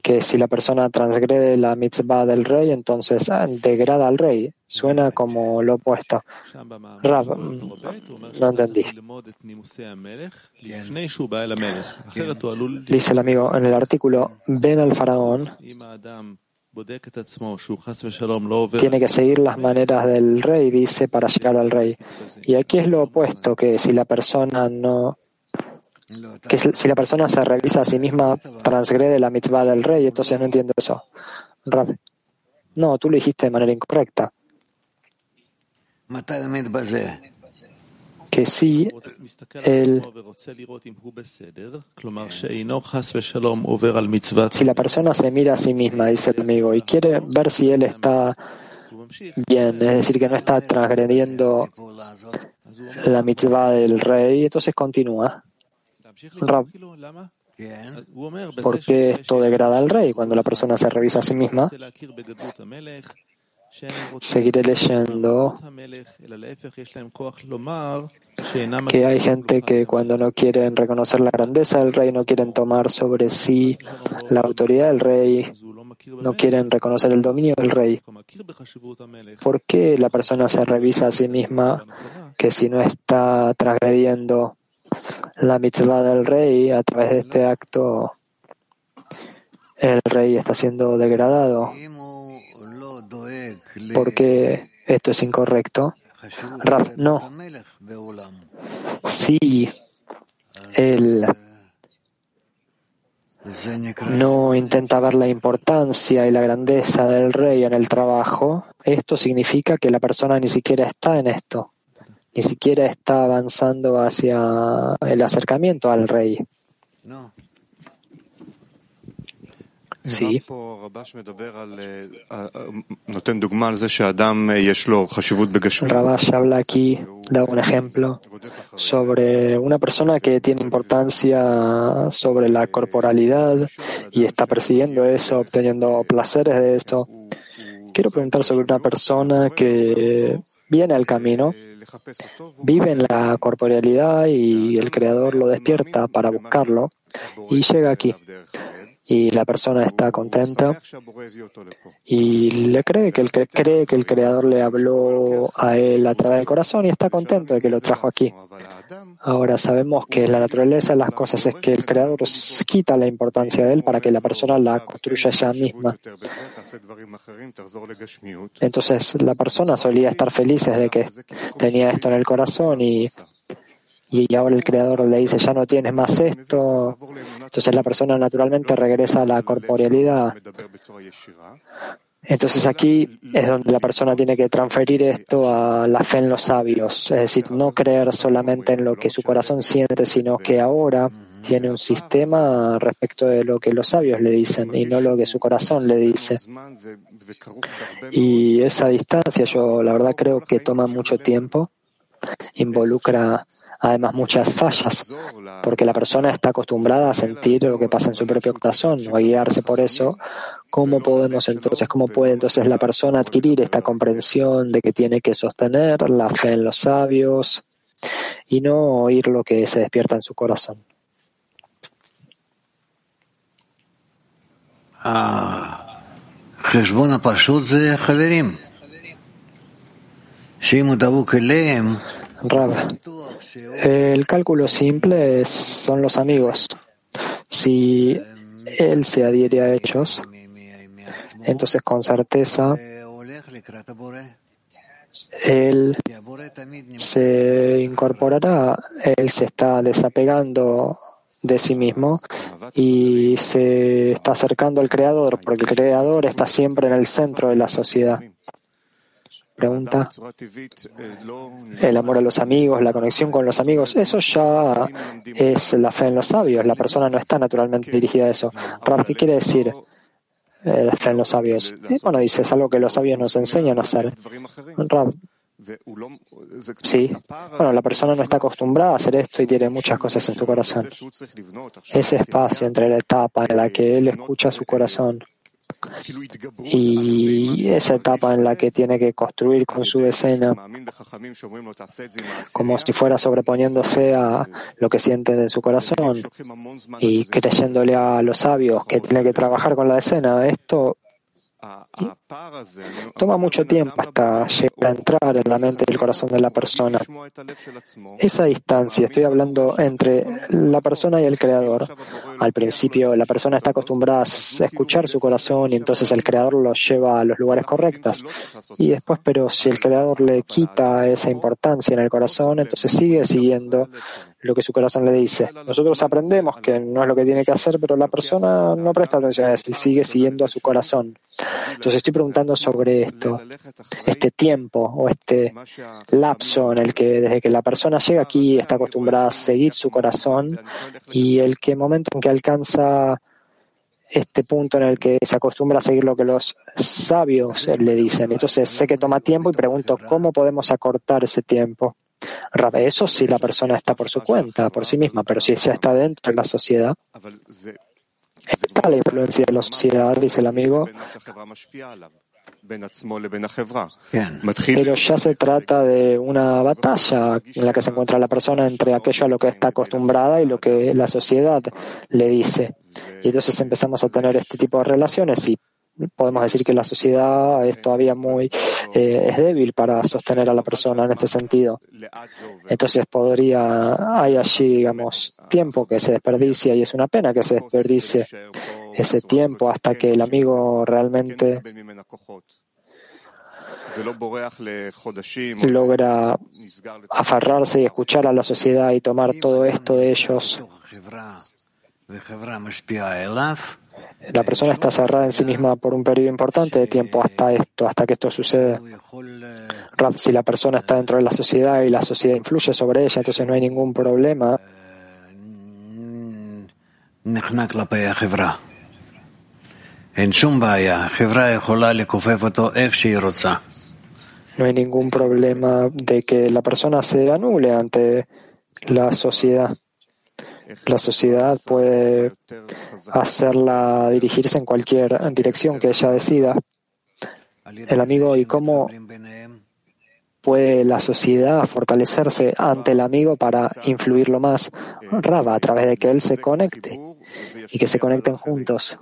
que si la persona transgrede la mitzvah del rey, entonces ah, degrada al rey. Suena como lo opuesto. Rab, mm, no entendí. Dice el amigo en el artículo, ven al faraón tiene que seguir las maneras del rey, dice, para llegar al rey. Y aquí es lo opuesto, que si la persona no que si la persona se revisa a sí misma, transgrede la mitzvah del rey, entonces no entiendo eso. No, tú lo dijiste de manera incorrecta que si él, si la persona se mira a sí misma, dice el amigo, y quiere ver si él está bien, es decir, que no está transgrediendo la mitzvah del rey, entonces continúa. ¿Por qué esto degrada al rey cuando la persona se revisa a sí misma? Seguiré leyendo que hay gente que cuando no quieren reconocer la grandeza del rey, no quieren tomar sobre sí la autoridad del rey, no quieren reconocer el dominio del rey. ¿Por qué la persona se revisa a sí misma que si no está transgrediendo la mitzvah del rey a través de este acto, el rey está siendo degradado? porque esto es incorrecto. no. Si él no intenta ver la importancia y la grandeza del rey en el trabajo, esto significa que la persona ni siquiera está en esto, ni siquiera está avanzando hacia el acercamiento al rey. Sí. Rabash habla aquí, da un ejemplo sobre una persona que tiene importancia sobre la corporalidad y está persiguiendo eso, obteniendo placeres de eso. Quiero preguntar sobre una persona que viene al camino, vive en la corporalidad y el Creador lo despierta para buscarlo y llega aquí y la persona está contenta y le cree que el, cree que el creador le habló a él a través del corazón y está contento de que lo trajo aquí. Ahora sabemos que la naturaleza de las cosas es que el creador quita la importancia de él para que la persona la construya ella misma. Entonces la persona solía estar feliz de que tenía esto en el corazón y y ahora el creador le dice ya no tienes más esto, entonces la persona naturalmente regresa a la corporealidad. Entonces aquí es donde la persona tiene que transferir esto a la fe en los sabios, es decir, no creer solamente en lo que su corazón siente, sino que ahora tiene un sistema respecto de lo que los sabios le dicen y no lo que su corazón le dice. Y esa distancia yo la verdad creo que toma mucho tiempo, involucra además muchas fallas, porque la persona está acostumbrada a sentir lo que pasa en su propio corazón o a guiarse por eso. ¿Cómo podemos entonces, cómo puede entonces la persona adquirir esta comprensión de que tiene que sostener la fe en los sabios y no oír lo que se despierta en su corazón? Ah, el cálculo simple son los amigos. Si él se adhiere a ellos, entonces con certeza él se incorporará, él se está desapegando de sí mismo y se está acercando al Creador, porque el Creador está siempre en el centro de la sociedad. Pregunta. El amor a los amigos, la conexión con los amigos, eso ya es la fe en los sabios. La persona no está naturalmente dirigida a eso. Rab, ¿qué quiere decir eh, la fe en los sabios? bueno, dice, es algo que los sabios nos enseñan a hacer. Rab, Sí, bueno, la persona no está acostumbrada a hacer esto y tiene muchas cosas en su corazón. Ese espacio entre la etapa en la que él escucha su corazón y esa etapa en la que tiene que construir con su escena, como si fuera sobreponiéndose a lo que siente en su corazón y creyéndole a los sabios que tiene que trabajar con la escena. Esto Toma mucho tiempo hasta llegar a entrar en la mente y el corazón de la persona. Esa distancia, estoy hablando entre la persona y el creador. Al principio la persona está acostumbrada a escuchar su corazón y entonces el creador lo lleva a los lugares correctos. Y después, pero si el creador le quita esa importancia en el corazón, entonces sigue siguiendo lo que su corazón le dice. Nosotros aprendemos que no es lo que tiene que hacer, pero la persona no presta atención a eso y sigue siguiendo a su corazón. Entonces estoy preguntando sobre esto, este tiempo o este lapso en el que desde que la persona llega aquí está acostumbrada a seguir su corazón y el que momento en que alcanza este punto en el que se acostumbra a seguir lo que los sabios le dicen. Entonces sé que toma tiempo y pregunto cómo podemos acortar ese tiempo. Eso si la persona está por su cuenta, por sí misma, pero si ella está dentro de la sociedad, está la influencia de la sociedad, dice el amigo. Pero ya se trata de una batalla en la que se encuentra la persona entre aquello a lo que está acostumbrada y lo que la sociedad le dice. Y entonces empezamos a tener este tipo de relaciones y podemos decir que la sociedad es todavía muy eh, es débil para sostener a la persona en este sentido. Entonces podría, hay allí, digamos, tiempo que se desperdicia y es una pena que se desperdicie ese tiempo hasta que el amigo realmente logra aferrarse y escuchar a la sociedad y tomar todo esto de ellos la persona está cerrada en sí misma por un periodo importante de tiempo hasta esto, hasta que esto sucede. si la persona está dentro de la sociedad y la sociedad influye sobre ella, entonces no hay ningún problema. No hay ningún problema de que la persona se anule ante la sociedad. La sociedad puede hacerla dirigirse en cualquier dirección que ella decida. El amigo, ¿y cómo puede la sociedad fortalecerse ante el amigo para influirlo más? Raba, a través de que él se conecte y que se conecten juntos.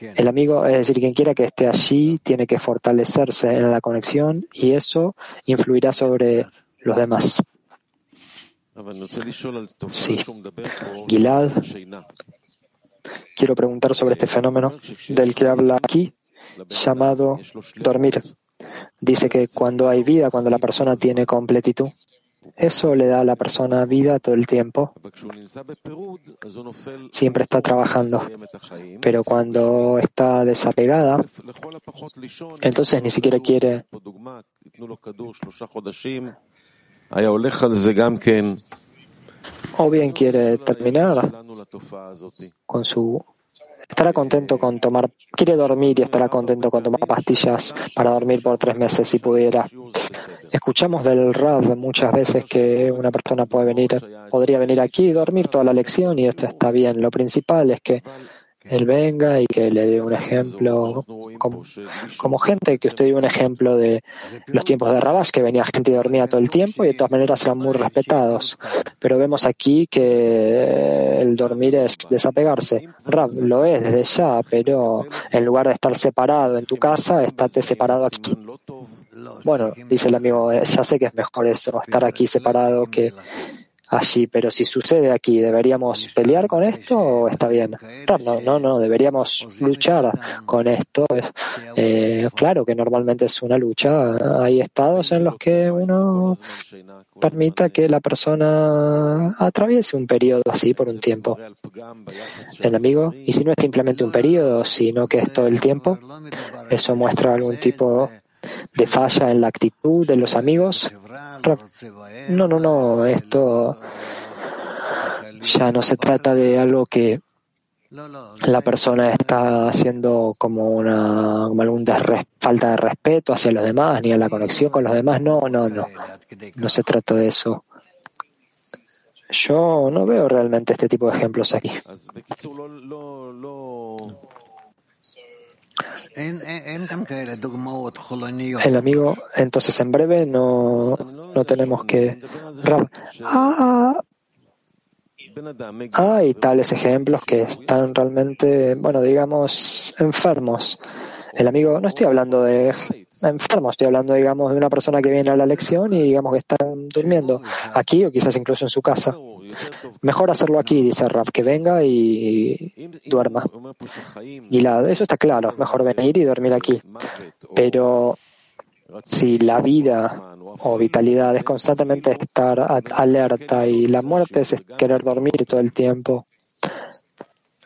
El amigo, es decir, quien quiera que esté allí, tiene que fortalecerse en la conexión y eso influirá sobre los demás. Sí. Gilad, quiero preguntar sobre este fenómeno del que habla aquí, llamado dormir. Dice que cuando hay vida, cuando la persona tiene completitud, eso le da a la persona vida todo el tiempo. Siempre está trabajando. Pero cuando está desapegada, entonces ni siquiera quiere o bien quiere terminar con su estará contento con tomar, quiere dormir y estará contento con tomar pastillas para dormir por tres meses si pudiera. Escuchamos del Rav muchas veces que una persona puede venir, podría venir aquí y dormir toda la lección y esto está bien. Lo principal es que él venga y que le dé un ejemplo, como, gente, que usted dio un ejemplo de los tiempos de Rabash, que venía gente y dormía todo el tiempo y de todas maneras eran muy respetados. Pero vemos aquí que el dormir es desapegarse. Rab lo es desde ya, pero en lugar de estar separado en tu casa, estate separado aquí. Bueno, dice el amigo, ya sé que es mejor eso, estar aquí separado que allí, pero si sucede aquí, ¿deberíamos pelear con esto o está bien? No, no, no, deberíamos luchar con esto. Eh, claro que normalmente es una lucha. Hay estados en los que uno permita que la persona atraviese un periodo así por un tiempo. El amigo, y si no es simplemente un periodo, sino que es todo el tiempo, eso muestra algún tipo de falla en la actitud de los amigos. No, no, no, esto ya no se trata de algo que la persona está haciendo como una falta de respeto hacia los demás ni a la conexión con los demás. No no no. No se trata de eso. Yo no veo realmente este tipo de ejemplos aquí el amigo, entonces en breve no, no tenemos que... Ah, hay tales ejemplos que están realmente, bueno, digamos, enfermos. El amigo, no estoy hablando de enfermos, estoy hablando, digamos, de una persona que viene a la lección y digamos que están durmiendo aquí o quizás incluso en su casa. Mejor hacerlo aquí, dice Raf, que venga y duerma. Y la, eso está claro, mejor venir y dormir aquí. Pero si la vida o vitalidad es constantemente estar alerta y la muerte es querer dormir todo el tiempo,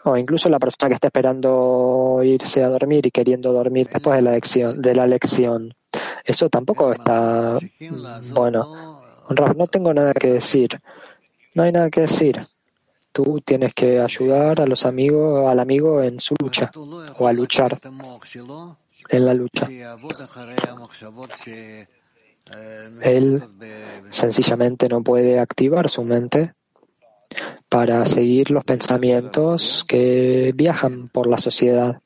o incluso la persona que está esperando irse a dormir y queriendo dormir después de la lección, de la lección. Eso tampoco está bueno. no tengo nada que decir. No hay nada que decir. Tú tienes que ayudar a los amigos, al amigo en su lucha o a luchar en la lucha. Él sencillamente no puede activar su mente para seguir los pensamientos que viajan por la sociedad.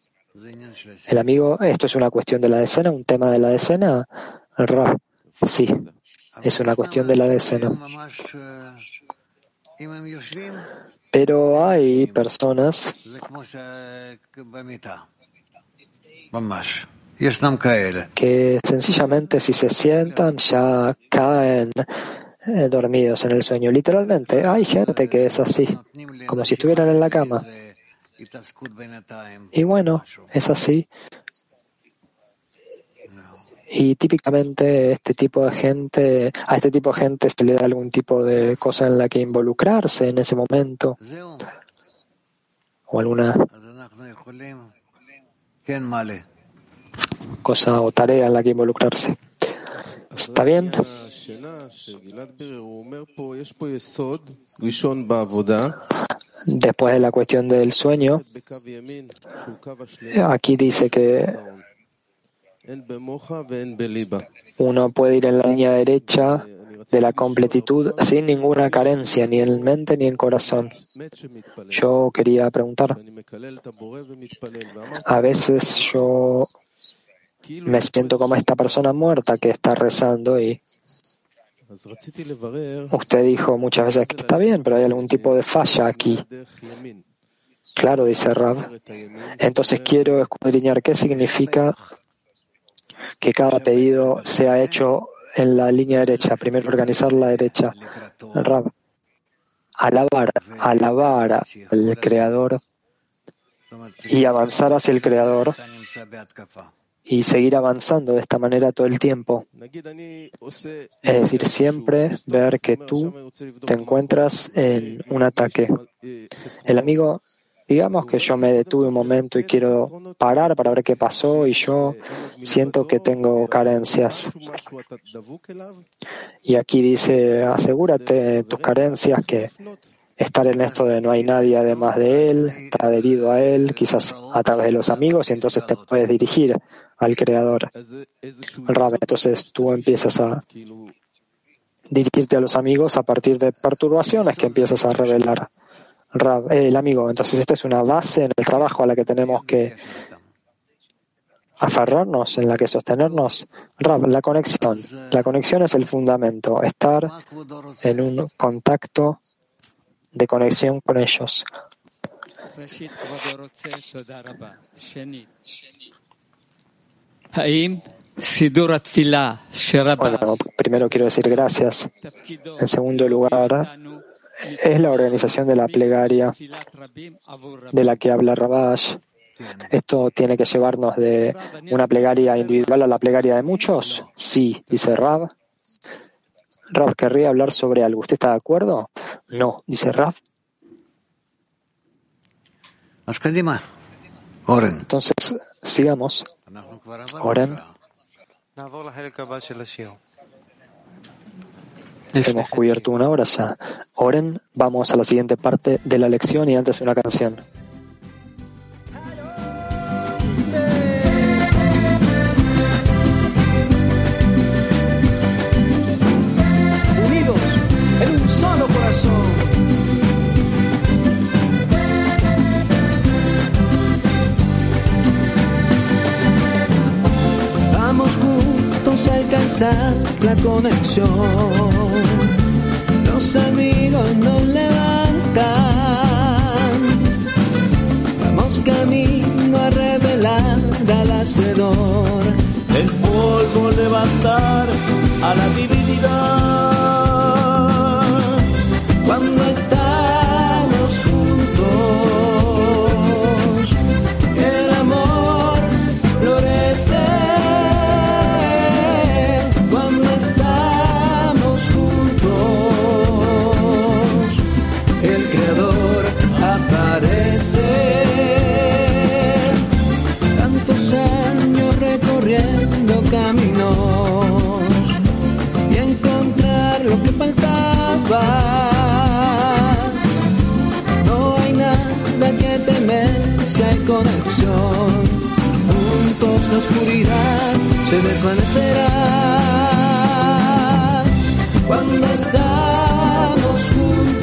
El amigo, esto es una cuestión de la decena, un tema de la decena. Sí, es una cuestión de la decena. Pero hay personas que sencillamente si se sientan ya caen eh, dormidos en el sueño. Literalmente, hay gente que es así, como si estuvieran en la cama. Y bueno, es así. Y típicamente este tipo de gente, a este tipo de gente se le da algún tipo de cosa en la que involucrarse en ese momento. O alguna cosa o tarea en la que involucrarse. ¿Está bien? Después de la cuestión del sueño, aquí dice que uno puede ir en la línea derecha de la completitud sin ninguna carencia, ni en mente ni en corazón. Yo quería preguntar, a veces yo me siento como esta persona muerta que está rezando y Usted dijo muchas veces que está bien, pero hay algún tipo de falla aquí. Claro, dice Rab. Entonces quiero escudriñar qué significa que cada pedido sea hecho en la línea derecha. Primero organizar la derecha. Alabar, alabar al Creador y avanzar hacia el Creador y seguir avanzando de esta manera todo el tiempo. Es decir, siempre ver que tú te encuentras en un ataque. El amigo, digamos que yo me detuve un momento y quiero parar para ver qué pasó y yo siento que tengo carencias. Y aquí dice, asegúrate de tus carencias que estar en esto de no hay nadie además de él, está adherido a él, quizás a través de los amigos, y entonces te puedes dirigir al Creador. Entonces tú empiezas a dirigirte a los amigos a partir de perturbaciones que empiezas a revelar. Rab, eh, el amigo, entonces esta es una base en el trabajo a la que tenemos que aferrarnos, en la que sostenernos. Rab, la conexión. La conexión es el fundamento, estar en un contacto de conexión con ellos. Bueno, primero quiero decir gracias. En segundo lugar, es la organización de la plegaria de la que habla Rabash. ¿Esto tiene que llevarnos de una plegaria individual a la plegaria de muchos? Sí, dice Rab. Rab querría hablar sobre algo. ¿Usted está de acuerdo? No, dice Rab. Entonces, sigamos. Oren. Hemos cubierto una hora ya. Oren, vamos a la siguiente parte de la lección y antes una canción. Unidos en un solo corazón. La conexión. Los amigos nos levantan. Vamos camino a revelar al hacedor. El polvo levantar a la divinidad. Si hay conexión. Juntos la oscuridad se desvanecerá. Cuando estamos juntos,